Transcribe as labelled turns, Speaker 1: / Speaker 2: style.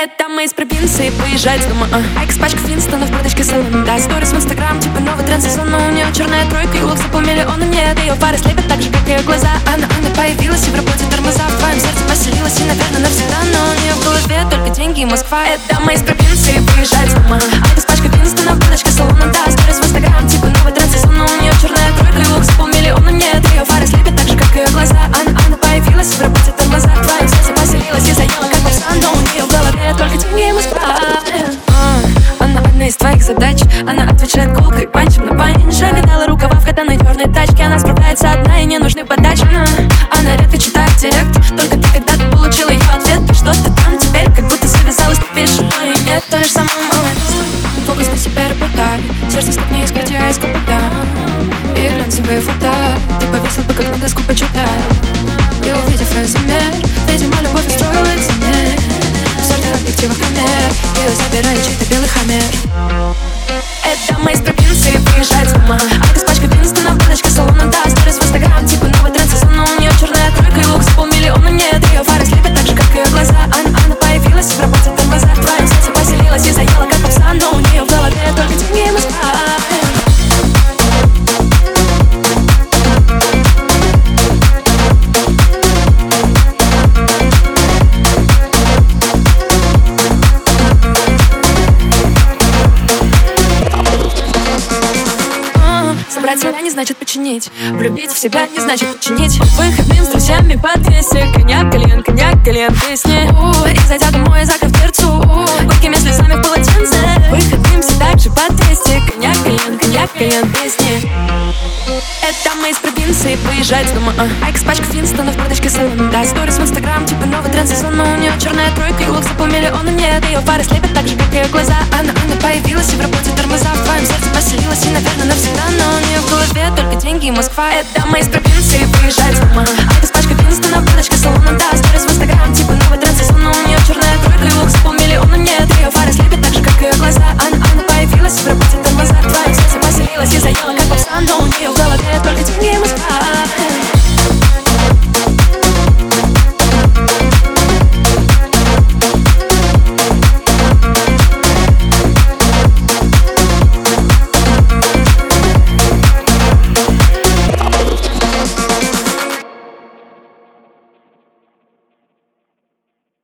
Speaker 1: Это мы из провинции выезжать с дома а. Экс-пачка Финстона в карточке салона Да, сторис в инстаграм, типа новый тренд сезона У нее черная тройка и лук за полмиллиона Нет, ее фары слепят так же, как ее глаза. Она, она появилась и в работе тормоза. В твоем сердце поселилась и, наверное, навсегда. Но у нее в голове только деньги и Москва. Это мы из провинции выезжать с дома а. Экс-пачка Финстона в карточке салона Да, сторис в инстаграм, типа новый тренд сезона У нее черная тройка и лук за полмиллиона Нет, ее фары слепят так же, как ее глаза. Она, она появилась и в работе задач. Она отвечает колкой, панчем на панче Видала рукава в катаной черной тачке. Она справляется одна и не нужны подачи Она, она редко читает директ. Только ты когда-то получила ее ответ. Ты там теперь, как будто завязалась Ты пишешь, но и нет, то же самое молодец Фокус на себя работает. Сердце стоп не искать, я искал И глянцевые фото Ты повесил бы, как на доску почитай И увидев резюме Видимо, любовь устроила экзамен В сотнях объективах камер Ее забирали значит починить. Влюбить в себя не значит починить. Выходным с друзьями по 200 Коньяк, кальян, коньяк, кальян, песни. И зайдя домой, закрыв дверцу. Горькими слезами в полотенце. Выходным все так же по 200 Коньяк, кальян, коньяк, кальян, песни. Это мы из провинции выезжать с дома. А. Экс-пачка Финстона в карточке салона Да, сторис в инстаграм, типа новый тренд сезона. У нее черная тройка и лук за полмиллиона Нет, ее фары слепят так же, как ее глаза. Она, она появилась Москва Это мы из провинции выезжать с дома а. Экс-пачка Финстона в карточке салона Да, сторис в инстаграм, типа новый